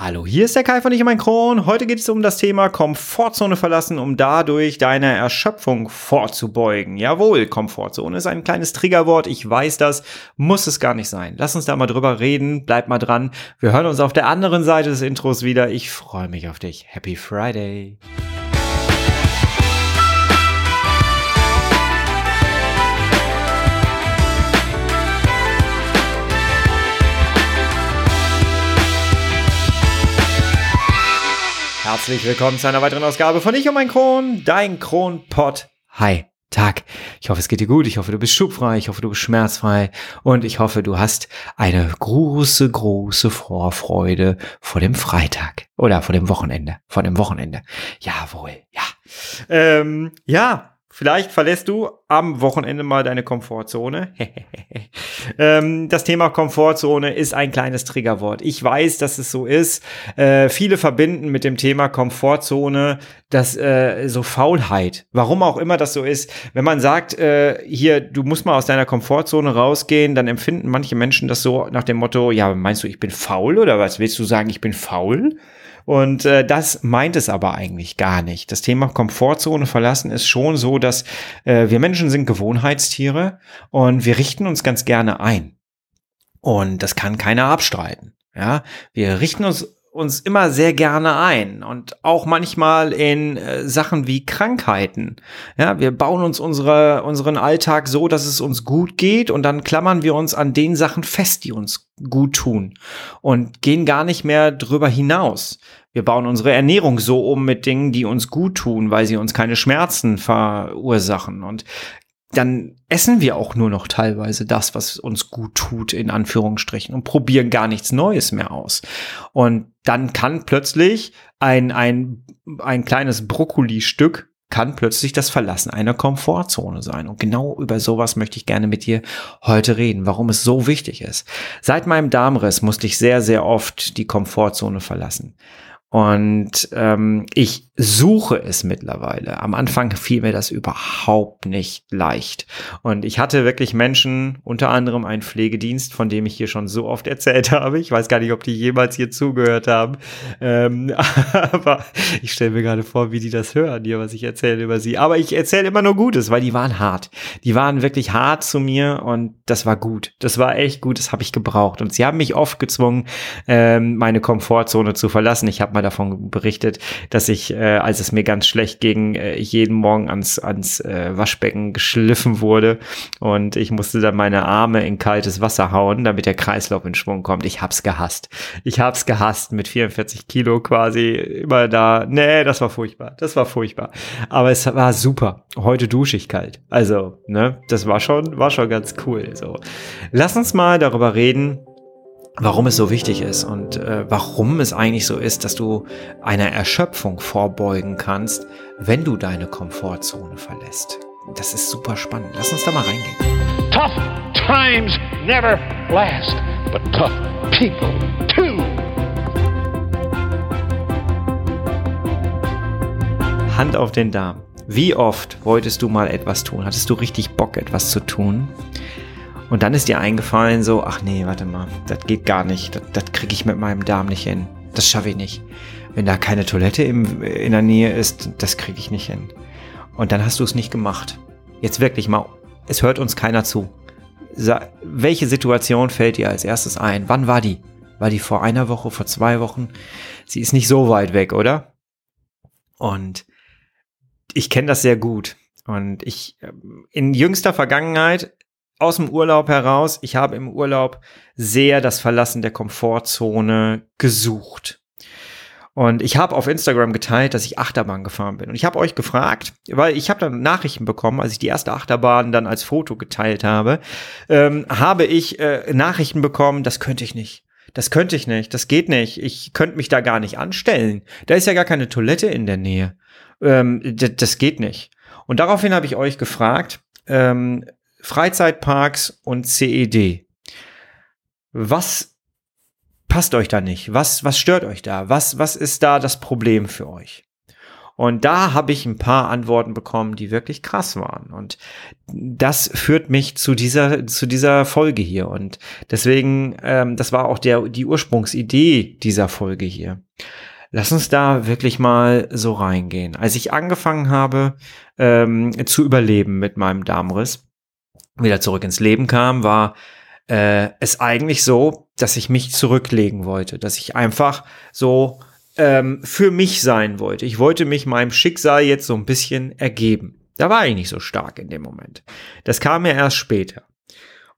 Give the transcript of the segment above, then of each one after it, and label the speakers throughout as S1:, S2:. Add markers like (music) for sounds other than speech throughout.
S1: Hallo, hier ist der Kai von Ich mein Kron. Heute geht es um das Thema Komfortzone verlassen, um dadurch deine Erschöpfung vorzubeugen. Jawohl, Komfortzone ist ein kleines Triggerwort. Ich weiß das, muss es gar nicht sein. Lass uns da mal drüber reden. Bleib mal dran. Wir hören uns auf der anderen Seite des Intros wieder. Ich freue mich auf dich. Happy Friday. Herzlich willkommen zu einer weiteren Ausgabe von Ich und mein Kron, dein Kronpott. Hi, Tag. Ich hoffe, es geht dir gut. Ich hoffe, du bist schubfrei. Ich hoffe, du bist schmerzfrei. Und ich hoffe, du hast eine große, große Vorfreude vor dem Freitag. Oder vor dem Wochenende. Vor dem Wochenende. Jawohl, ja. Ähm, ja, Vielleicht verlässt du am Wochenende mal deine Komfortzone. (laughs) ähm, das Thema Komfortzone ist ein kleines Triggerwort. Ich weiß, dass es so ist. Äh, viele verbinden mit dem Thema Komfortzone das äh, so Faulheit. Warum auch immer das so ist. Wenn man sagt, äh, hier, du musst mal aus deiner Komfortzone rausgehen, dann empfinden manche Menschen das so nach dem Motto, ja, meinst du, ich bin faul oder was? Willst du sagen, ich bin faul? Und äh, das meint es aber eigentlich gar nicht. Das Thema Komfortzone verlassen ist schon so, dass äh, wir Menschen sind Gewohnheitstiere und wir richten uns ganz gerne ein. Und das kann keiner abstreiten. Ja, wir richten uns uns immer sehr gerne ein und auch manchmal in äh, Sachen wie Krankheiten. Ja, wir bauen uns unsere, unseren Alltag so, dass es uns gut geht und dann klammern wir uns an den Sachen fest, die uns gut tun und gehen gar nicht mehr drüber hinaus. Wir bauen unsere Ernährung so um mit Dingen, die uns gut tun, weil sie uns keine Schmerzen verursachen und dann essen wir auch nur noch teilweise das, was uns gut tut, in Anführungsstrichen, und probieren gar nichts Neues mehr aus. Und dann kann plötzlich ein, ein, ein kleines Brokkoli-Stück kann plötzlich das Verlassen einer Komfortzone sein. Und genau über sowas möchte ich gerne mit dir heute reden, warum es so wichtig ist. Seit meinem Darmriss musste ich sehr, sehr oft die Komfortzone verlassen. Und ähm, ich suche es mittlerweile. Am Anfang fiel mir das überhaupt nicht leicht. Und ich hatte wirklich Menschen, unter anderem einen Pflegedienst, von dem ich hier schon so oft erzählt (laughs) habe. Ich weiß gar nicht, ob die jemals hier zugehört haben. Ähm, (laughs) aber ich stelle mir gerade vor, wie die das hören hier, was ich erzähle über sie. Aber ich erzähle immer nur Gutes, weil die waren hart. Die waren wirklich hart zu mir und das war gut. Das war echt gut, das habe ich gebraucht. Und sie haben mich oft gezwungen, ähm, meine Komfortzone zu verlassen. Ich habe mal davon berichtet, dass ich äh, als es mir ganz schlecht ging, äh, jeden Morgen ans, ans äh, Waschbecken geschliffen wurde und ich musste dann meine Arme in kaltes Wasser hauen, damit der Kreislauf in Schwung kommt. Ich hab's gehasst. Ich hab's gehasst mit 44 Kilo quasi immer da. Nee, das war furchtbar. Das war furchtbar. Aber es war super. Heute dusche ich kalt. Also, ne, das war schon, war schon ganz cool. So. Lass uns mal darüber reden, warum es so wichtig ist und äh, warum es eigentlich so ist, dass du einer Erschöpfung vorbeugen kannst, wenn du deine Komfortzone verlässt. Das ist super spannend. Lass uns da mal reingehen. Tough times never last, but tough people too. Hand auf den Darm. Wie oft wolltest du mal etwas tun? Hattest du richtig Bock, etwas zu tun? Und dann ist dir eingefallen, so, ach nee, warte mal, das geht gar nicht. Das, das kriege ich mit meinem Darm nicht hin. Das schaffe ich nicht. Wenn da keine Toilette im, in der Nähe ist, das kriege ich nicht hin. Und dann hast du es nicht gemacht. Jetzt wirklich mal, es hört uns keiner zu. Sa welche Situation fällt dir als erstes ein? Wann war die? War die vor einer Woche, vor zwei Wochen? Sie ist nicht so weit weg, oder? Und ich kenne das sehr gut. Und ich, ähm, in jüngster Vergangenheit aus dem Urlaub heraus, ich habe im Urlaub sehr das Verlassen der Komfortzone gesucht. Und ich habe auf Instagram geteilt, dass ich Achterbahn gefahren bin. Und ich habe euch gefragt, weil ich habe dann Nachrichten bekommen, als ich die erste Achterbahn dann als Foto geteilt habe, ähm, habe ich äh, Nachrichten bekommen, das könnte ich nicht. Das könnte ich nicht, das geht nicht. Ich könnte mich da gar nicht anstellen. Da ist ja gar keine Toilette in der Nähe. Ähm, das geht nicht. Und daraufhin habe ich euch gefragt, ähm, Freizeitparks und CED. Was passt euch da nicht? Was, was stört euch da? Was, was ist da das Problem für euch? Und da habe ich ein paar Antworten bekommen, die wirklich krass waren. Und das führt mich zu dieser, zu dieser Folge hier. Und deswegen, ähm, das war auch der, die Ursprungsidee dieser Folge hier. Lass uns da wirklich mal so reingehen. Als ich angefangen habe ähm, zu überleben mit meinem Darmriss, wieder zurück ins Leben kam, war äh, es eigentlich so, dass ich mich zurücklegen wollte, dass ich einfach so ähm, für mich sein wollte. Ich wollte mich meinem Schicksal jetzt so ein bisschen ergeben. Da war ich nicht so stark in dem Moment. Das kam mir erst später.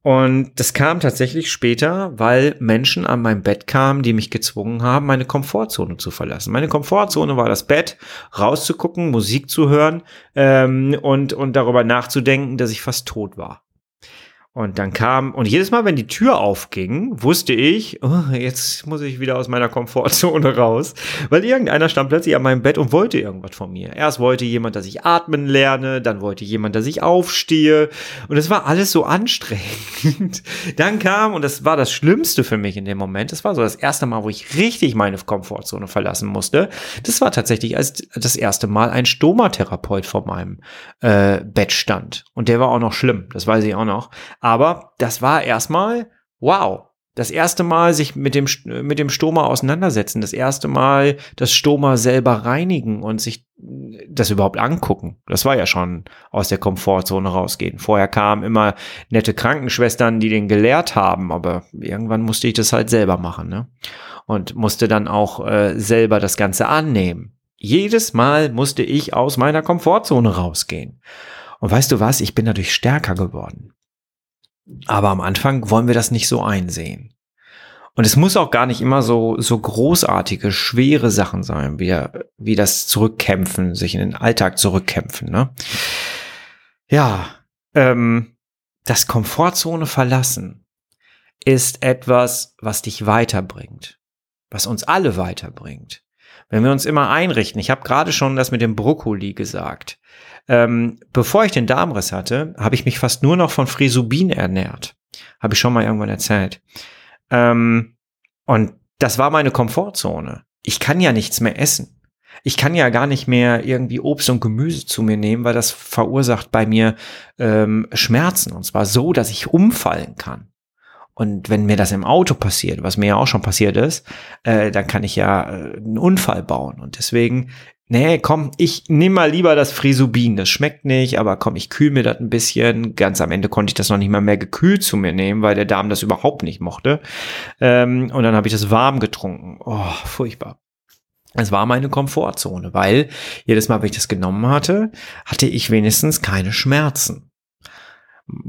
S1: Und das kam tatsächlich später, weil Menschen an mein Bett kamen, die mich gezwungen haben, meine Komfortzone zu verlassen. Meine Komfortzone war das Bett, rauszugucken, Musik zu hören ähm, und, und darüber nachzudenken, dass ich fast tot war. Und dann kam, und jedes Mal, wenn die Tür aufging, wusste ich, oh, jetzt muss ich wieder aus meiner Komfortzone (laughs) raus, weil irgendeiner stand plötzlich an meinem Bett und wollte irgendwas von mir. Erst wollte jemand, dass ich atmen lerne, dann wollte jemand, dass ich aufstehe und es war alles so anstrengend. (laughs) Dann kam, und das war das Schlimmste für mich in dem Moment, das war so das erste Mal, wo ich richtig meine Komfortzone verlassen musste. Das war tatsächlich als das erste Mal ein Stomatherapeut vor meinem äh, Bett stand. Und der war auch noch schlimm, das weiß ich auch noch. Aber das war erstmal, wow, das erste Mal sich mit dem, mit dem Stoma auseinandersetzen, das erste Mal das Stoma selber reinigen und sich das überhaupt angucken. Das war ja schon aus der Komfortzone rausgehen. Vorher kamen immer nette Krankenschwestern, die den gelehrt haben, aber irgendwann musste ich das halt selber machen, ne? Und musste dann auch äh, selber das Ganze annehmen. Jedes Mal musste ich aus meiner Komfortzone rausgehen. Und weißt du was? Ich bin dadurch stärker geworden. Aber am Anfang wollen wir das nicht so einsehen. Und es muss auch gar nicht immer so, so großartige, schwere Sachen sein, wie, wie das Zurückkämpfen, sich in den Alltag zurückkämpfen. Ne? Ja, ähm, das Komfortzone verlassen ist etwas, was dich weiterbringt, was uns alle weiterbringt. Wenn wir uns immer einrichten, ich habe gerade schon das mit dem Brokkoli gesagt, ähm, bevor ich den Darmriss hatte, habe ich mich fast nur noch von Frisubin ernährt. Habe ich schon mal irgendwann erzählt. Ähm, und das war meine Komfortzone. Ich kann ja nichts mehr essen. Ich kann ja gar nicht mehr irgendwie Obst und Gemüse zu mir nehmen, weil das verursacht bei mir ähm, Schmerzen. Und zwar so, dass ich umfallen kann. Und wenn mir das im Auto passiert, was mir ja auch schon passiert ist, äh, dann kann ich ja äh, einen Unfall bauen. Und deswegen nee, komm, ich nehme mal lieber das Frisubin. Das schmeckt nicht, aber komm, ich kühl mir das ein bisschen. Ganz am Ende konnte ich das noch nicht mal mehr gekühlt zu mir nehmen, weil der Darm das überhaupt nicht mochte. Ähm, und dann habe ich das warm getrunken. Oh, furchtbar. Es war meine Komfortzone, weil jedes Mal, wenn ich das genommen hatte, hatte ich wenigstens keine Schmerzen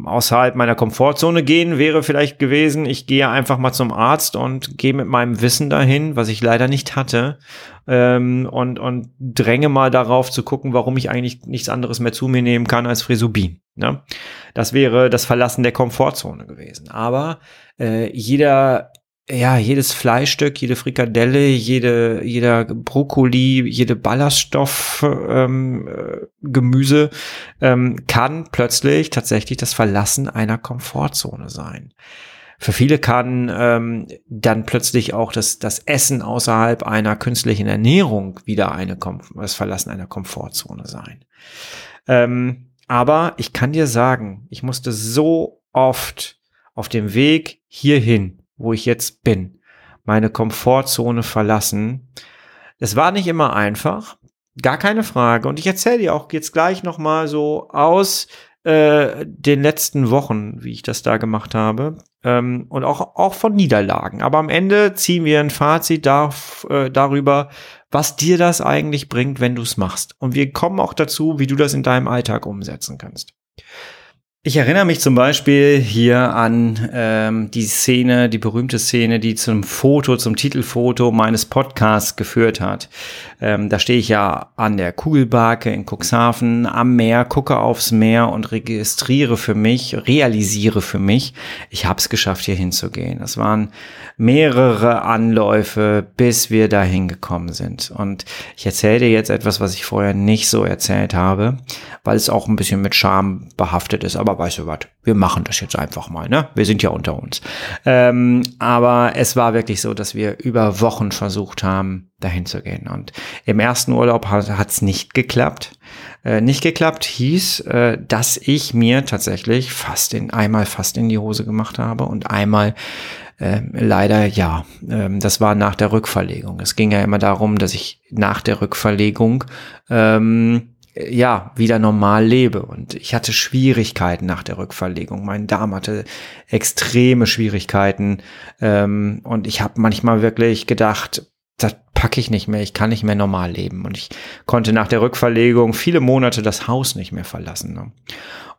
S1: außerhalb meiner Komfortzone gehen wäre vielleicht gewesen, ich gehe einfach mal zum Arzt und gehe mit meinem Wissen dahin, was ich leider nicht hatte, ähm, und, und dränge mal darauf zu gucken, warum ich eigentlich nichts anderes mehr zu mir nehmen kann als Frisubin. Ne? Das wäre das Verlassen der Komfortzone gewesen. Aber äh, jeder ja, jedes Fleischstück, jede Frikadelle, jede, jeder Brokkoli, jede Ballaststoff ähm, äh, ähm, kann plötzlich tatsächlich das Verlassen einer Komfortzone sein. Für viele kann ähm, dann plötzlich auch das, das Essen außerhalb einer künstlichen Ernährung wieder eine das Verlassen einer Komfortzone sein. Ähm, aber ich kann dir sagen, ich musste so oft auf dem Weg hierhin wo ich jetzt bin, meine Komfortzone verlassen. Es war nicht immer einfach, gar keine Frage. Und ich erzähle dir auch jetzt gleich noch mal so aus äh, den letzten Wochen, wie ich das da gemacht habe. Ähm, und auch, auch von Niederlagen. Aber am Ende ziehen wir ein Fazit darf, äh, darüber, was dir das eigentlich bringt, wenn du es machst. Und wir kommen auch dazu, wie du das in deinem Alltag umsetzen kannst. Ich erinnere mich zum Beispiel hier an ähm, die Szene, die berühmte Szene, die zum Foto, zum Titelfoto meines Podcasts geführt hat. Ähm, da stehe ich ja an der Kugelbarke in Cuxhaven am Meer, gucke aufs Meer und registriere für mich, realisiere für mich, ich habe es geschafft, hier hinzugehen. Es waren mehrere Anläufe, bis wir dahin gekommen sind. Und ich erzähle dir jetzt etwas, was ich vorher nicht so erzählt habe, weil es auch ein bisschen mit Scham behaftet ist. Aber aber weißt du was, wir machen das jetzt einfach mal, ne? Wir sind ja unter uns. Ähm, aber es war wirklich so, dass wir über Wochen versucht haben, dahin zu gehen. Und im ersten Urlaub hat es nicht geklappt. Äh, nicht geklappt hieß, äh, dass ich mir tatsächlich fast in einmal fast in die Hose gemacht habe und einmal äh, leider ja, ähm, das war nach der Rückverlegung. Es ging ja immer darum, dass ich nach der Rückverlegung ähm, ja, wieder normal lebe. Und ich hatte Schwierigkeiten nach der Rückverlegung. Mein Darm hatte extreme Schwierigkeiten. Ähm, und ich habe manchmal wirklich gedacht, das packe ich nicht mehr, ich kann nicht mehr normal leben. Und ich konnte nach der Rückverlegung viele Monate das Haus nicht mehr verlassen. Ne?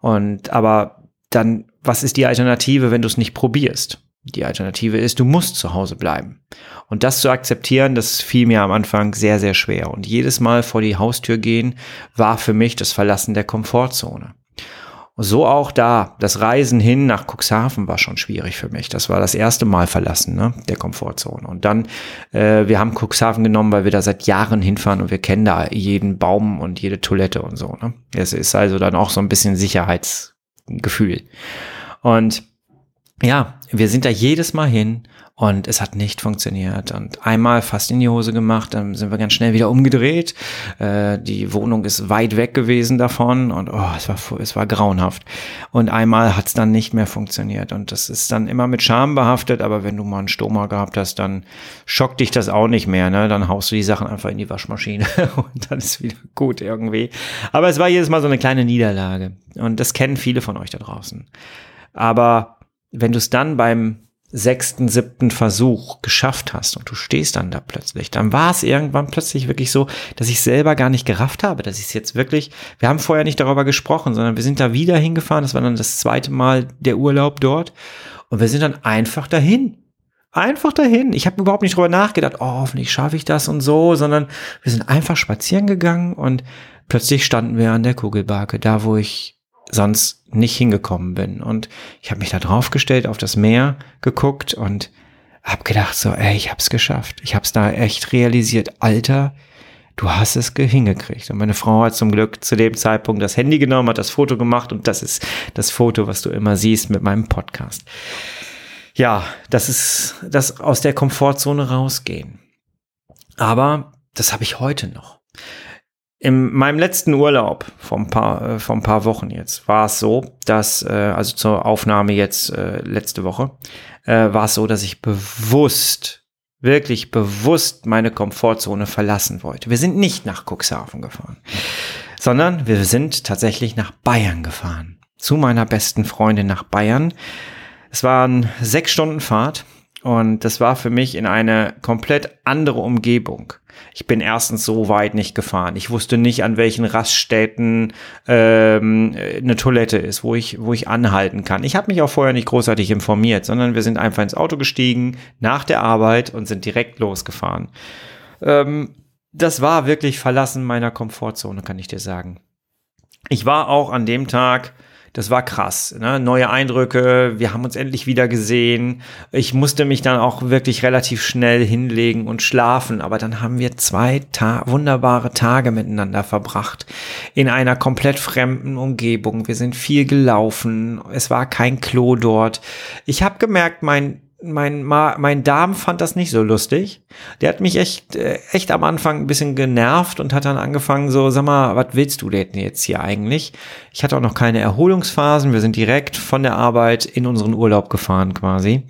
S1: Und aber dann, was ist die Alternative, wenn du es nicht probierst? Die Alternative ist, du musst zu Hause bleiben. Und das zu akzeptieren, das fiel mir am Anfang sehr, sehr schwer. Und jedes Mal vor die Haustür gehen war für mich das Verlassen der Komfortzone. Und so auch da. Das Reisen hin nach Cuxhaven war schon schwierig für mich. Das war das erste Mal verlassen ne, der Komfortzone. Und dann, äh, wir haben Cuxhaven genommen, weil wir da seit Jahren hinfahren und wir kennen da jeden Baum und jede Toilette und so. Ne? Es ist also dann auch so ein bisschen Sicherheitsgefühl. Und ja, wir sind da jedes Mal hin und es hat nicht funktioniert. Und einmal fast in die Hose gemacht, dann sind wir ganz schnell wieder umgedreht. Äh, die Wohnung ist weit weg gewesen davon und oh, es war es war grauenhaft. Und einmal hat es dann nicht mehr funktioniert. Und das ist dann immer mit Scham behaftet, aber wenn du mal einen Stoma gehabt hast, dann schockt dich das auch nicht mehr. Ne? Dann haust du die Sachen einfach in die Waschmaschine (laughs) und dann ist wieder gut irgendwie. Aber es war jedes Mal so eine kleine Niederlage. Und das kennen viele von euch da draußen. Aber wenn du es dann beim sechsten, siebten Versuch geschafft hast und du stehst dann da plötzlich, dann war es irgendwann plötzlich wirklich so, dass ich selber gar nicht gerafft habe, dass ich es jetzt wirklich, wir haben vorher nicht darüber gesprochen, sondern wir sind da wieder hingefahren, das war dann das zweite Mal der Urlaub dort und wir sind dann einfach dahin. Einfach dahin. Ich habe überhaupt nicht drüber nachgedacht, oh, hoffentlich schaffe ich das und so, sondern wir sind einfach spazieren gegangen und plötzlich standen wir an der Kugelbarke, da wo ich sonst nicht hingekommen bin. Und ich habe mich da draufgestellt, auf das Meer geguckt und habe gedacht so, ey, ich hab's geschafft. Ich hab's da echt realisiert. Alter, du hast es hingekriegt. Und meine Frau hat zum Glück zu dem Zeitpunkt das Handy genommen, hat das Foto gemacht und das ist das Foto, was du immer siehst mit meinem Podcast. Ja, das ist das aus der Komfortzone rausgehen. Aber das habe ich heute noch. In meinem letzten Urlaub ein paar, äh, ein paar Wochen jetzt war es so, dass, äh, also zur Aufnahme jetzt äh, letzte Woche, äh, war es so, dass ich bewusst, wirklich bewusst meine Komfortzone verlassen wollte. Wir sind nicht nach Cuxhaven gefahren, sondern wir sind tatsächlich nach Bayern gefahren. Zu meiner besten Freundin nach Bayern. Es waren sechs Stunden Fahrt und das war für mich in eine komplett andere Umgebung. Ich bin erstens so weit nicht gefahren. Ich wusste nicht, an welchen Raststätten ähm, eine Toilette ist, wo ich, wo ich anhalten kann. Ich habe mich auch vorher nicht großartig informiert, sondern wir sind einfach ins Auto gestiegen nach der Arbeit und sind direkt losgefahren. Ähm, das war wirklich Verlassen meiner Komfortzone, kann ich dir sagen. Ich war auch an dem Tag das war krass. Ne? Neue Eindrücke, wir haben uns endlich wieder gesehen. Ich musste mich dann auch wirklich relativ schnell hinlegen und schlafen, aber dann haben wir zwei Ta wunderbare Tage miteinander verbracht in einer komplett fremden Umgebung. Wir sind viel gelaufen, es war kein Klo dort. Ich habe gemerkt, mein mein, mein Darm fand das nicht so lustig. Der hat mich echt, äh, echt am Anfang ein bisschen genervt und hat dann angefangen so, sag mal, was willst du denn jetzt hier eigentlich? Ich hatte auch noch keine Erholungsphasen. Wir sind direkt von der Arbeit in unseren Urlaub gefahren quasi.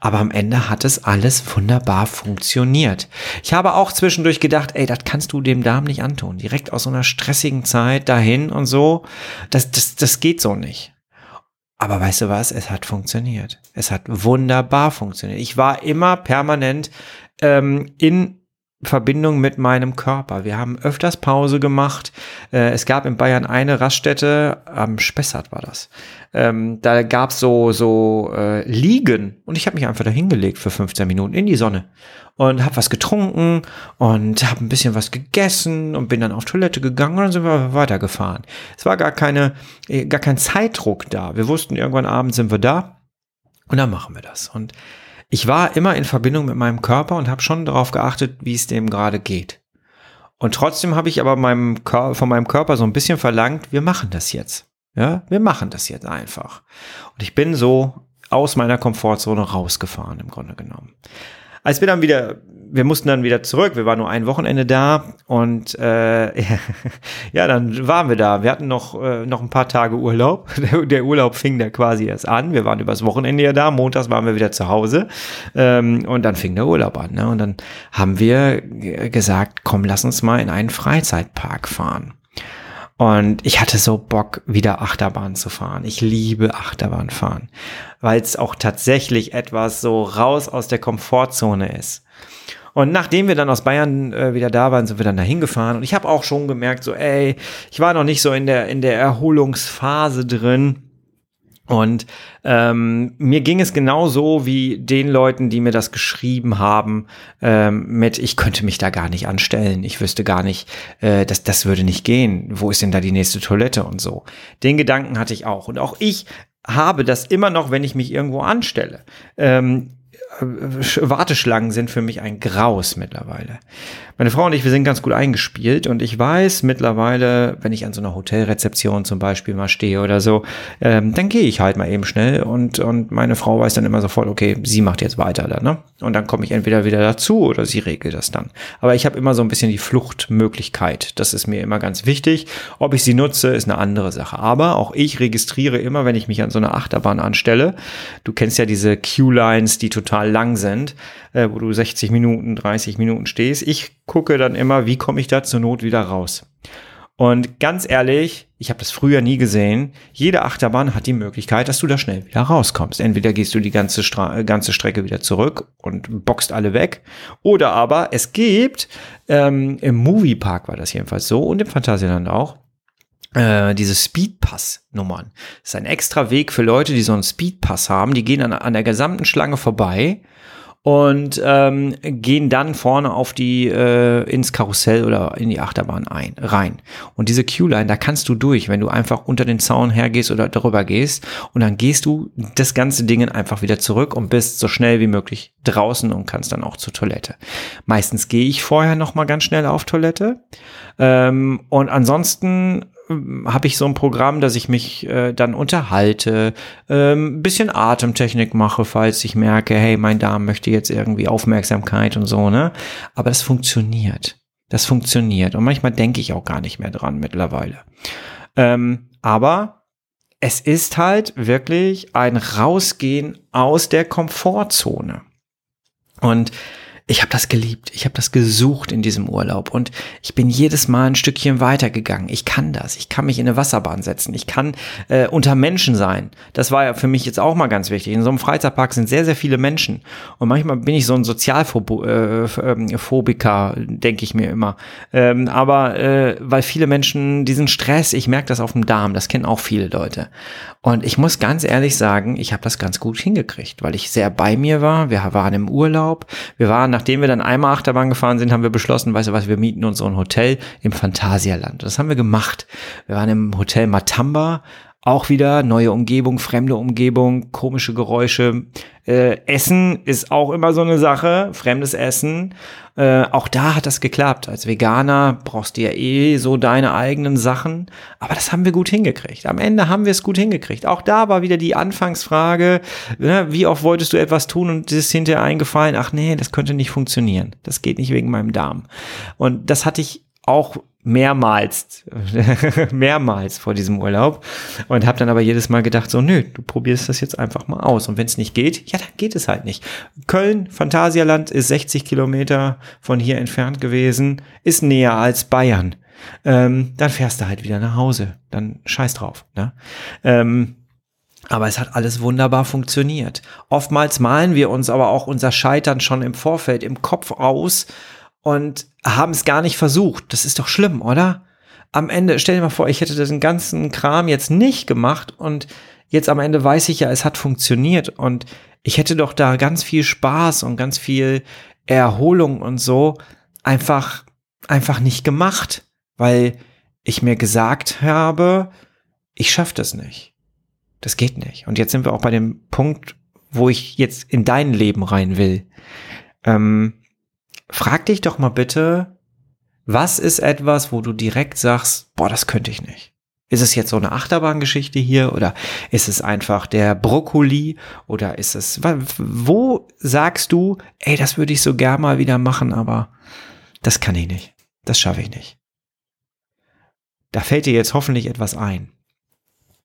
S1: Aber am Ende hat es alles wunderbar funktioniert. Ich habe auch zwischendurch gedacht, ey, das kannst du dem Darm nicht antun. Direkt aus so einer stressigen Zeit dahin und so. Das, das, das geht so nicht. Aber weißt du was? Es hat funktioniert. Es hat wunderbar funktioniert. Ich war immer permanent ähm, in Verbindung mit meinem Körper. Wir haben öfters Pause gemacht. Äh, es gab in Bayern eine Raststätte, am Spessart war das. Ähm, da gab's so, so äh, Liegen und ich habe mich einfach da hingelegt für 15 Minuten in die Sonne und habe was getrunken und habe ein bisschen was gegessen und bin dann auf Toilette gegangen und dann sind wir weitergefahren. Es war gar keine, äh, gar kein Zeitdruck da. Wir wussten, irgendwann abends sind wir da und dann machen wir das. Und ich war immer in Verbindung mit meinem Körper und habe schon darauf geachtet, wie es dem gerade geht. Und trotzdem habe ich aber meinem, von meinem Körper so ein bisschen verlangt, wir machen das jetzt. Ja, wir machen das jetzt einfach. Und ich bin so aus meiner Komfortzone rausgefahren, im Grunde genommen. Als wir dann wieder, wir mussten dann wieder zurück, wir waren nur ein Wochenende da und äh, (laughs) ja, dann waren wir da. Wir hatten noch, äh, noch ein paar Tage Urlaub. (laughs) Der, der, Urlaub fing da quasi erst an. Wir waren übers Wochenende ja da, montags waren wir wieder zu Hause ähm, und dann fing der Urlaub an. Ne? Und dann haben wir gesagt, komm, lass uns mal in einen Freizeitpark fahren. Und ich hatte so Bock, wieder Achterbahn zu fahren. Ich liebe Achterbahn fahren, weil es auch tatsächlich etwas so raus aus der Komfortzone ist. Und nachdem wir dann aus Bayern äh, wieder da waren, sind wir dann dahin gefahren. Und ich habe auch schon gemerkt, so, ey, ich war noch nicht so in der, in der Erholungsphase drin. Und ähm, mir ging es genauso wie den Leuten, die mir das geschrieben haben, ähm, mit ich könnte mich da gar nicht anstellen, ich wüsste gar nicht, äh, dass das würde nicht gehen. Wo ist denn da die nächste Toilette und so? Den Gedanken hatte ich auch. Und auch ich habe das immer noch, wenn ich mich irgendwo anstelle. Ähm, Warteschlangen sind für mich ein Graus mittlerweile. Meine Frau und ich, wir sind ganz gut eingespielt und ich weiß mittlerweile, wenn ich an so einer Hotelrezeption zum Beispiel mal stehe oder so, ähm, dann gehe ich halt mal eben schnell und, und meine Frau weiß dann immer sofort, okay, sie macht jetzt weiter da, ne? Und dann komme ich entweder wieder dazu oder sie regelt das dann. Aber ich habe immer so ein bisschen die Fluchtmöglichkeit. Das ist mir immer ganz wichtig. Ob ich sie nutze, ist eine andere Sache. Aber auch ich registriere immer, wenn ich mich an so einer Achterbahn anstelle. Du kennst ja diese Q-Lines, die total lang sind, äh, wo du 60 Minuten, 30 Minuten stehst. Ich gucke dann immer, wie komme ich da zur Not wieder raus. Und ganz ehrlich, ich habe das früher nie gesehen. Jede Achterbahn hat die Möglichkeit, dass du da schnell wieder rauskommst. Entweder gehst du die ganze, Stra ganze Strecke wieder zurück und boxt alle weg. Oder aber es gibt, ähm, im Moviepark war das jedenfalls so und im Phantasialand auch, äh, diese Speedpass-Nummern. Das ist ein extra Weg für Leute, die so einen Speedpass haben. Die gehen an, an der gesamten Schlange vorbei und ähm, gehen dann vorne auf die äh, ins Karussell oder in die Achterbahn ein rein. Und diese Q-Line, da kannst du durch, wenn du einfach unter den Zaun hergehst oder darüber gehst und dann gehst du das ganze Ding einfach wieder zurück und bist so schnell wie möglich draußen und kannst dann auch zur Toilette. Meistens gehe ich vorher noch mal ganz schnell auf Toilette ähm, und ansonsten habe ich so ein Programm, dass ich mich äh, dann unterhalte, ähm, bisschen Atemtechnik mache, falls ich merke, hey, mein Darm möchte jetzt irgendwie Aufmerksamkeit und so, ne? Aber das funktioniert. Das funktioniert. Und manchmal denke ich auch gar nicht mehr dran mittlerweile. Ähm, aber es ist halt wirklich ein Rausgehen aus der Komfortzone. Und ich habe das geliebt, ich habe das gesucht in diesem Urlaub und ich bin jedes Mal ein Stückchen weitergegangen. Ich kann das, ich kann mich in eine Wasserbahn setzen, ich kann äh, unter Menschen sein. Das war ja für mich jetzt auch mal ganz wichtig. In so einem Freizeitpark sind sehr, sehr viele Menschen und manchmal bin ich so ein Sozialphobiker, äh, denke ich mir immer. Ähm, aber äh, weil viele Menschen diesen Stress, ich merke das auf dem Darm, das kennen auch viele Leute. Und ich muss ganz ehrlich sagen, ich habe das ganz gut hingekriegt, weil ich sehr bei mir war. Wir waren im Urlaub, wir waren nachdem wir dann einmal Achterbahn gefahren sind, haben wir beschlossen, weißt du was, wir mieten uns so ein Hotel im Phantasialand. Das haben wir gemacht. Wir waren im Hotel Matamba, auch wieder neue Umgebung, fremde Umgebung, komische Geräusche. Äh, Essen ist auch immer so eine Sache, fremdes Essen. Äh, auch da hat das geklappt. Als Veganer brauchst du ja eh so deine eigenen Sachen. Aber das haben wir gut hingekriegt. Am Ende haben wir es gut hingekriegt. Auch da war wieder die Anfangsfrage, ne, wie oft wolltest du etwas tun und ist hinterher eingefallen, ach nee, das könnte nicht funktionieren. Das geht nicht wegen meinem Darm. Und das hatte ich auch mehrmals, (laughs) mehrmals vor diesem Urlaub und habe dann aber jedes Mal gedacht, so nö, du probierst das jetzt einfach mal aus und wenn es nicht geht, ja, dann geht es halt nicht. Köln, Phantasialand ist 60 Kilometer von hier entfernt gewesen, ist näher als Bayern. Ähm, dann fährst du halt wieder nach Hause, dann scheiß drauf. Ne? Ähm, aber es hat alles wunderbar funktioniert. Oftmals malen wir uns aber auch unser Scheitern schon im Vorfeld im Kopf aus und haben es gar nicht versucht. Das ist doch schlimm, oder? Am Ende, stell dir mal vor, ich hätte diesen ganzen Kram jetzt nicht gemacht und jetzt am Ende weiß ich ja, es hat funktioniert und ich hätte doch da ganz viel Spaß und ganz viel Erholung und so einfach, einfach nicht gemacht, weil ich mir gesagt habe, ich schaffe das nicht. Das geht nicht. Und jetzt sind wir auch bei dem Punkt, wo ich jetzt in dein Leben rein will. Ähm, frag dich doch mal bitte, was ist etwas, wo du direkt sagst, boah, das könnte ich nicht. Ist es jetzt so eine Achterbahngeschichte hier oder ist es einfach der Brokkoli oder ist es, wo sagst du, ey, das würde ich so gern mal wieder machen, aber das kann ich nicht. Das schaffe ich nicht. Da fällt dir jetzt hoffentlich etwas ein.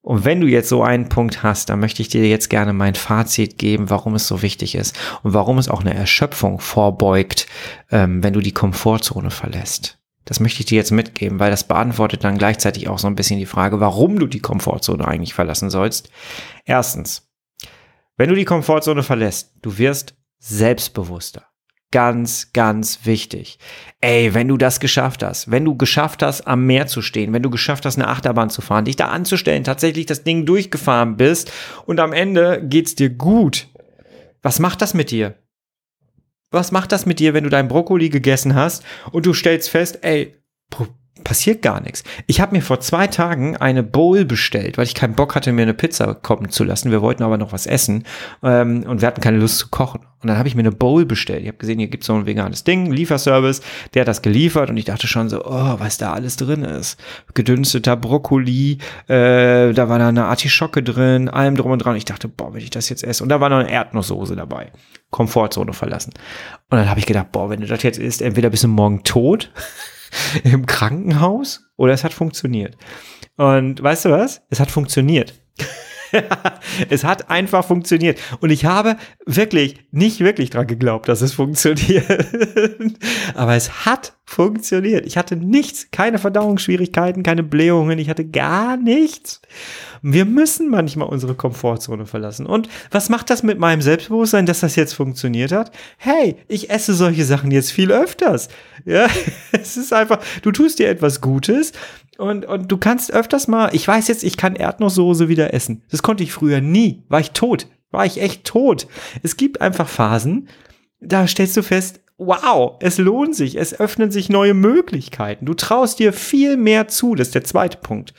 S1: Und wenn du jetzt so einen Punkt hast, dann möchte ich dir jetzt gerne mein Fazit geben, warum es so wichtig ist und warum es auch eine Erschöpfung vorbeugt, ähm, wenn du die Komfortzone verlässt. Das möchte ich dir jetzt mitgeben, weil das beantwortet dann gleichzeitig auch so ein bisschen die Frage, warum du die Komfortzone eigentlich verlassen sollst. Erstens, wenn du die Komfortzone verlässt, du wirst selbstbewusster. Ganz, ganz wichtig. Ey, wenn du das geschafft hast, wenn du geschafft hast, am Meer zu stehen, wenn du geschafft hast, eine Achterbahn zu fahren, dich da anzustellen, tatsächlich das Ding durchgefahren bist und am Ende geht's dir gut. Was macht das mit dir? Was macht das mit dir, wenn du dein Brokkoli gegessen hast und du stellst fest, ey, passiert gar nichts. Ich habe mir vor zwei Tagen eine Bowl bestellt, weil ich keinen Bock hatte, mir eine Pizza kommen zu lassen. Wir wollten aber noch was essen ähm, und wir hatten keine Lust zu kochen. Und dann habe ich mir eine Bowl bestellt. Ich habe gesehen, hier gibt es so ein veganes Ding, Lieferservice. Der hat das geliefert und ich dachte schon so, oh, was da alles drin ist. Gedünsteter Brokkoli, äh, da war da eine Artischocke drin, allem drum und dran. Ich dachte, boah, wenn ich das jetzt esse. Und da war noch eine Erdnusssoße dabei. Komfortzone verlassen. Und dann habe ich gedacht, boah, wenn du das jetzt isst, entweder bist du morgen tot (laughs) im Krankenhaus oder es hat funktioniert. Und weißt du was? Es hat funktioniert. (laughs) es hat einfach funktioniert. Und ich habe wirklich, nicht wirklich dran geglaubt, dass es funktioniert. (laughs) Aber es hat funktioniert. Ich hatte nichts, keine Verdauungsschwierigkeiten, keine Blähungen, ich hatte gar nichts. Wir müssen manchmal unsere Komfortzone verlassen. Und was macht das mit meinem Selbstbewusstsein, dass das jetzt funktioniert hat? Hey, ich esse solche Sachen jetzt viel öfters. Ja, (laughs) es ist einfach, du tust dir etwas Gutes und, und du kannst öfters mal, ich weiß jetzt, ich kann Erdnusssoße wieder essen. Das konnte ich früher nie. War ich tot. War ich echt tot. Es gibt einfach Phasen, da stellst du fest, wow, es lohnt sich, es öffnen sich neue Möglichkeiten. Du traust dir viel mehr zu, das ist der zweite Punkt.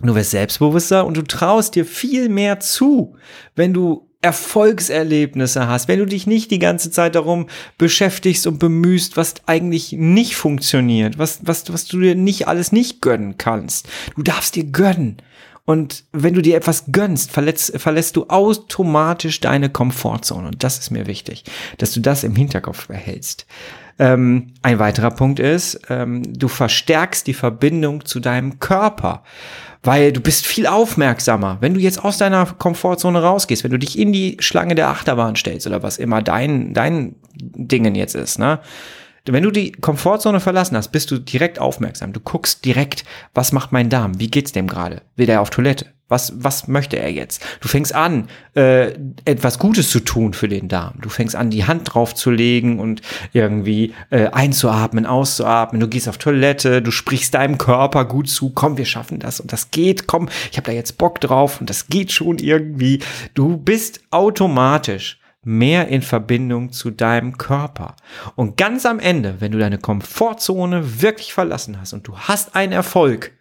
S1: Du wirst selbstbewusster und du traust dir viel mehr zu, wenn du Erfolgserlebnisse hast, wenn du dich nicht die ganze Zeit darum beschäftigst und bemühst, was eigentlich nicht funktioniert, was, was, was du dir nicht alles nicht gönnen kannst. Du darfst dir gönnen. Und wenn du dir etwas gönnst, verletzt, verlässt du automatisch deine Komfortzone. Und das ist mir wichtig, dass du das im Hinterkopf behältst. Ähm, ein weiterer Punkt ist, ähm, du verstärkst die Verbindung zu deinem Körper weil du bist viel aufmerksamer. Wenn du jetzt aus deiner Komfortzone rausgehst, wenn du dich in die Schlange der Achterbahn stellst oder was immer dein, dein Dingen jetzt ist, ne? Wenn du die Komfortzone verlassen hast, bist du direkt aufmerksam. Du guckst direkt, was macht mein Darm? Wie geht's dem gerade? Will der auf Toilette? Was, was möchte er jetzt? Du fängst an, äh, etwas Gutes zu tun für den Darm. Du fängst an, die Hand drauf zu legen und irgendwie äh, einzuatmen, auszuatmen. Du gehst auf Toilette, du sprichst deinem Körper gut zu. Komm, wir schaffen das und das geht. Komm, ich habe da jetzt Bock drauf und das geht schon irgendwie. Du bist automatisch mehr in Verbindung zu deinem Körper. Und ganz am Ende, wenn du deine Komfortzone wirklich verlassen hast und du hast einen Erfolg,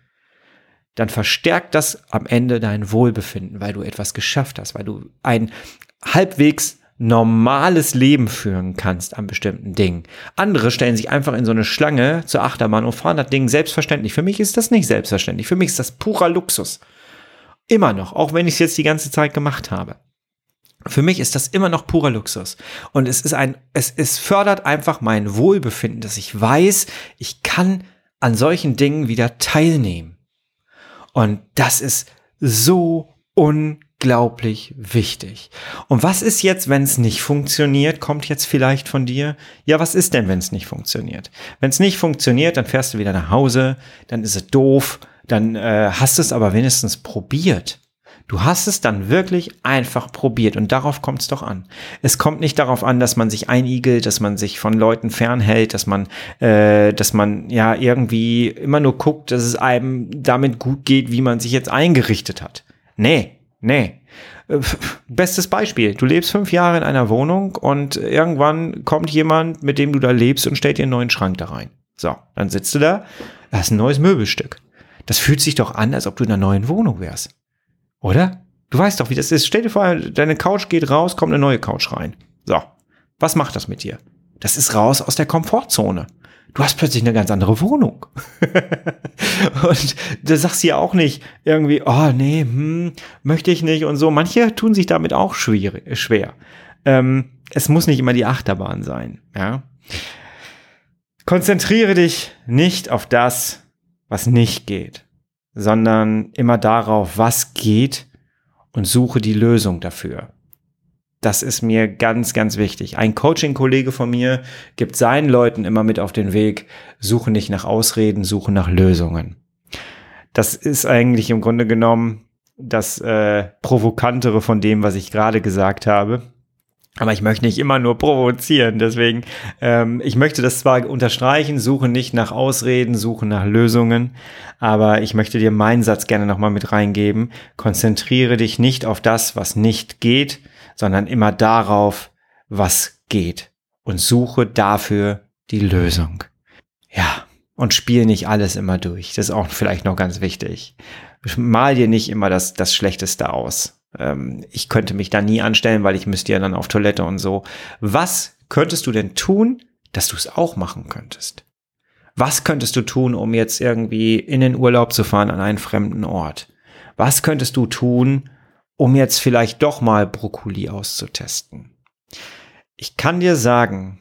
S1: dann verstärkt das am Ende dein Wohlbefinden, weil du etwas geschafft hast, weil du ein halbwegs normales Leben führen kannst an bestimmten Dingen. Andere stellen sich einfach in so eine Schlange zur Achterbahn und fahren das Ding selbstverständlich. Für mich ist das nicht selbstverständlich. Für mich ist das purer Luxus. Immer noch, auch wenn ich es jetzt die ganze Zeit gemacht habe. Für mich ist das immer noch purer Luxus. Und es ist ein, es, es fördert einfach mein Wohlbefinden, dass ich weiß, ich kann an solchen Dingen wieder teilnehmen. Und das ist so unglaublich wichtig. Und was ist jetzt, wenn es nicht funktioniert? Kommt jetzt vielleicht von dir? Ja, was ist denn, wenn es nicht funktioniert? Wenn es nicht funktioniert, dann fährst du wieder nach Hause, dann ist es doof, dann äh, hast du es aber wenigstens probiert. Du hast es dann wirklich einfach probiert und darauf kommt es doch an. Es kommt nicht darauf an, dass man sich einigelt, dass man sich von Leuten fernhält, dass man, äh, dass man ja irgendwie immer nur guckt, dass es einem damit gut geht, wie man sich jetzt eingerichtet hat. Nee, nee. Äh, bestes Beispiel. Du lebst fünf Jahre in einer Wohnung und irgendwann kommt jemand, mit dem du da lebst und stellt dir einen neuen Schrank da rein. So, dann sitzt du da, hast ein neues Möbelstück. Das fühlt sich doch an, als ob du in einer neuen Wohnung wärst. Oder? Du weißt doch, wie das ist. Stell dir vor, deine Couch geht raus, kommt eine neue Couch rein. So. Was macht das mit dir? Das ist raus aus der Komfortzone. Du hast plötzlich eine ganz andere Wohnung. (laughs) und du sagst ja auch nicht irgendwie, oh nee, hm, möchte ich nicht und so. Manche tun sich damit auch schwer. schwer. Ähm, es muss nicht immer die Achterbahn sein, ja. Konzentriere dich nicht auf das, was nicht geht, sondern immer darauf, was geht und suche die Lösung dafür. Das ist mir ganz, ganz wichtig. Ein Coaching-Kollege von mir gibt seinen Leuten immer mit auf den Weg, suche nicht nach Ausreden, suche nach Lösungen. Das ist eigentlich im Grunde genommen das äh, Provokantere von dem, was ich gerade gesagt habe. Aber ich möchte nicht immer nur provozieren. Deswegen, ähm, ich möchte das zwar unterstreichen, suche nicht nach Ausreden, suche nach Lösungen. Aber ich möchte dir meinen Satz gerne nochmal mit reingeben. Konzentriere dich nicht auf das, was nicht geht, sondern immer darauf, was geht. Und suche dafür die Lösung. Ja, und spiel nicht alles immer durch. Das ist auch vielleicht noch ganz wichtig. Mal dir nicht immer das, das Schlechteste aus ähm, ich könnte mich da nie anstellen, weil ich müsste ja dann auf Toilette und so. Was könntest du denn tun, dass du es auch machen könntest? Was könntest du tun, um jetzt irgendwie in den Urlaub zu fahren an einen fremden Ort? Was könntest du tun, um jetzt vielleicht doch mal Brokkoli auszutesten? Ich kann dir sagen,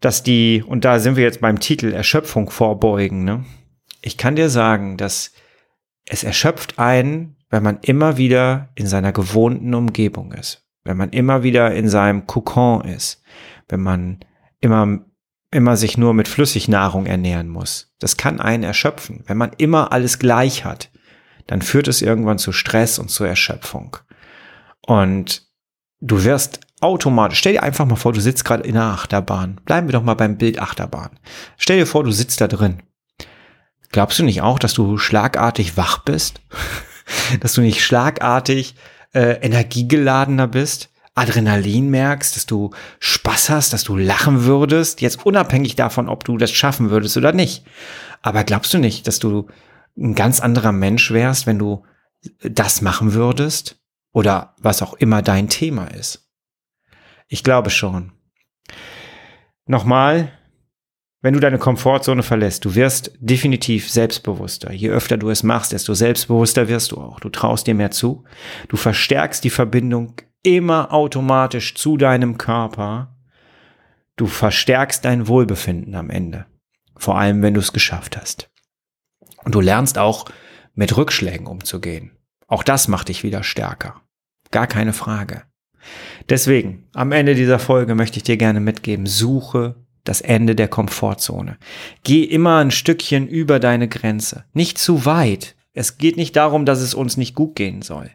S1: dass die, und da sind wir jetzt beim Titel Erschöpfung vorbeugen, ne? Ich kann dir sagen, dass es erschöpft einen, wenn man immer wieder in seiner gewohnten Umgebung ist, wenn man immer wieder in seinem Kokon ist, wenn man immer immer sich nur mit Flüssignahrung ernähren muss. Das kann einen erschöpfen. Wenn man immer alles gleich hat, dann führt es irgendwann zu Stress und zur Erschöpfung. Und du wirst automatisch, stell dir einfach mal vor, du sitzt gerade in einer Achterbahn. Bleiben wir doch mal beim Bild Achterbahn. Stell dir vor, du sitzt da drin. Glaubst du nicht auch, dass du schlagartig wach bist? (laughs) (laughs) dass du nicht schlagartig äh, energiegeladener bist, Adrenalin merkst, dass du Spaß hast, dass du lachen würdest, jetzt unabhängig davon, ob du das schaffen würdest oder nicht. Aber glaubst du nicht, dass du ein ganz anderer Mensch wärst, wenn du das machen würdest? Oder was auch immer dein Thema ist? Ich glaube schon. Nochmal, wenn du deine Komfortzone verlässt, du wirst definitiv selbstbewusster. Je öfter du es machst, desto selbstbewusster wirst du auch. Du traust dir mehr zu. Du verstärkst die Verbindung immer automatisch zu deinem Körper. Du verstärkst dein Wohlbefinden am Ende. Vor allem, wenn du es geschafft hast. Und du lernst auch mit Rückschlägen umzugehen. Auch das macht dich wieder stärker. Gar keine Frage. Deswegen, am Ende dieser Folge möchte ich dir gerne mitgeben, suche das Ende der Komfortzone. Geh immer ein Stückchen über deine Grenze. Nicht zu weit. Es geht nicht darum, dass es uns nicht gut gehen soll.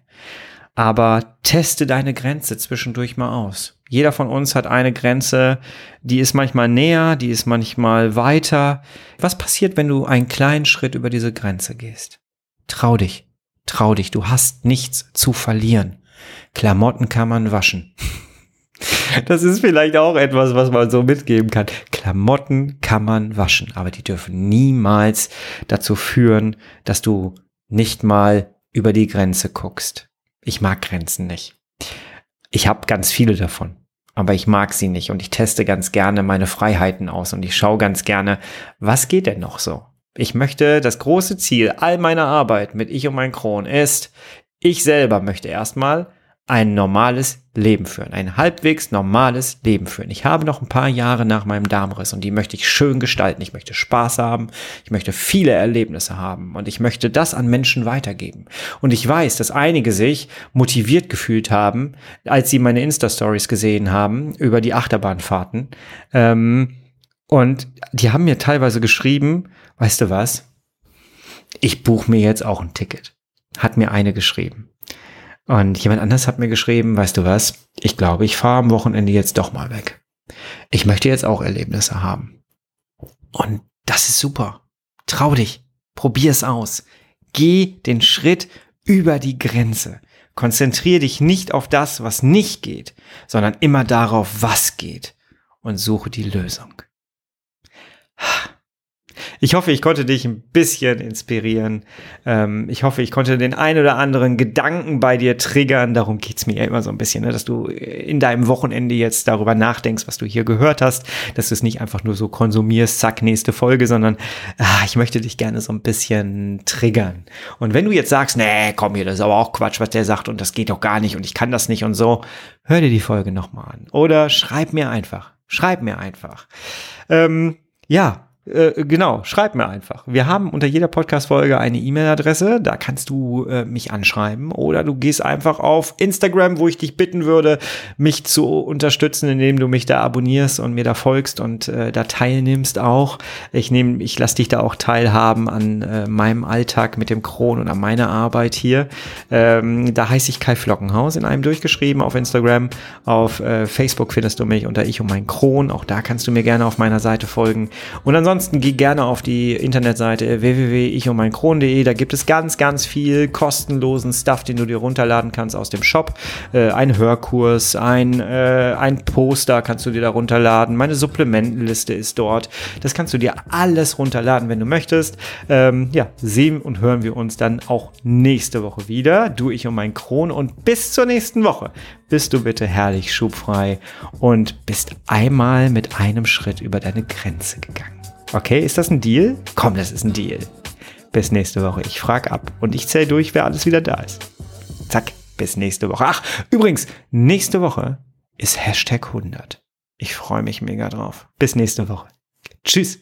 S1: Aber teste deine Grenze zwischendurch mal aus. Jeder von uns hat eine Grenze, die ist manchmal näher, die ist manchmal weiter. Was passiert, wenn du einen kleinen Schritt über diese Grenze gehst? Trau dich, trau dich, du hast nichts zu verlieren. Klamotten kann man waschen. Das ist vielleicht auch etwas, was man so mitgeben kann. Klamotten kann man waschen, aber die dürfen niemals dazu führen, dass du nicht mal über die Grenze guckst. Ich mag Grenzen nicht. Ich habe ganz viele davon, aber ich mag sie nicht und ich teste ganz gerne meine Freiheiten aus und ich schaue ganz gerne, was geht denn noch so? Ich möchte, das große Ziel all meiner Arbeit mit Ich und mein Kron ist, ich selber möchte erstmal ein normales Leben führen, ein halbwegs normales Leben führen. Ich habe noch ein paar Jahre nach meinem Darmriss und die möchte ich schön gestalten. Ich möchte Spaß haben, ich möchte viele Erlebnisse haben und ich möchte das an Menschen weitergeben. Und ich weiß, dass einige sich motiviert gefühlt haben, als sie meine Insta-Stories gesehen haben über die Achterbahnfahrten. Ähm, und die haben mir teilweise geschrieben, weißt du was? Ich buche mir jetzt auch ein Ticket. Hat mir eine geschrieben. Und jemand anders hat mir geschrieben, weißt du was, ich glaube, ich fahre am Wochenende jetzt doch mal weg. Ich möchte jetzt auch Erlebnisse haben. Und das ist super. Trau dich. Probier es aus. Geh den Schritt über die Grenze. Konzentriere dich nicht auf das, was nicht geht, sondern immer darauf, was geht. Und suche die Lösung. Ich hoffe, ich konnte dich ein bisschen inspirieren. Ähm, ich hoffe, ich konnte den ein oder anderen Gedanken bei dir triggern. Darum geht's mir ja immer so ein bisschen, ne? dass du in deinem Wochenende jetzt darüber nachdenkst, was du hier gehört hast, dass du es nicht einfach nur so konsumierst, zack, nächste Folge, sondern ah, ich möchte dich gerne so ein bisschen triggern. Und wenn du jetzt sagst, nee, komm hier, das ist aber auch Quatsch, was der sagt und das geht doch gar nicht und ich kann das nicht und so, hör dir die Folge nochmal an. Oder schreib mir einfach. Schreib mir einfach. Ähm, ja, äh, genau, schreib mir einfach. Wir haben unter jeder Podcast-Folge eine E-Mail-Adresse, da kannst du äh, mich anschreiben oder du gehst einfach auf Instagram, wo ich dich bitten würde, mich zu unterstützen, indem du mich da abonnierst und mir da folgst und äh, da teilnimmst auch. Ich nehme, ich lasse dich da auch teilhaben an äh, meinem Alltag mit dem Kron und an meiner Arbeit hier. Ähm, da heiße ich Kai Flockenhaus in einem durchgeschrieben auf Instagram. Auf äh, Facebook findest du mich unter Ich und mein Kron. Auch da kannst du mir gerne auf meiner Seite folgen. Und ansonsten ansonsten geh gerne auf die Internetseite www.ichundmeinkron.de. Da gibt es ganz, ganz viel kostenlosen Stuff, den du dir runterladen kannst aus dem Shop. Äh, ein Hörkurs, ein, äh, ein Poster kannst du dir da runterladen. Meine Supplementenliste ist dort. Das kannst du dir alles runterladen, wenn du möchtest. Ähm, ja, sehen und hören wir uns dann auch nächste Woche wieder. Du, ich und mein Kron. Und bis zur nächsten Woche bist du bitte herrlich schubfrei und bist einmal mit einem Schritt über deine Grenze gegangen. Okay, ist das ein Deal? Komm, das ist ein Deal. Bis nächste Woche. Ich frage ab und ich zähle durch, wer alles wieder da ist. Zack, bis nächste Woche. Ach, übrigens, nächste Woche ist Hashtag 100. Ich freue mich mega drauf. Bis nächste Woche. Tschüss.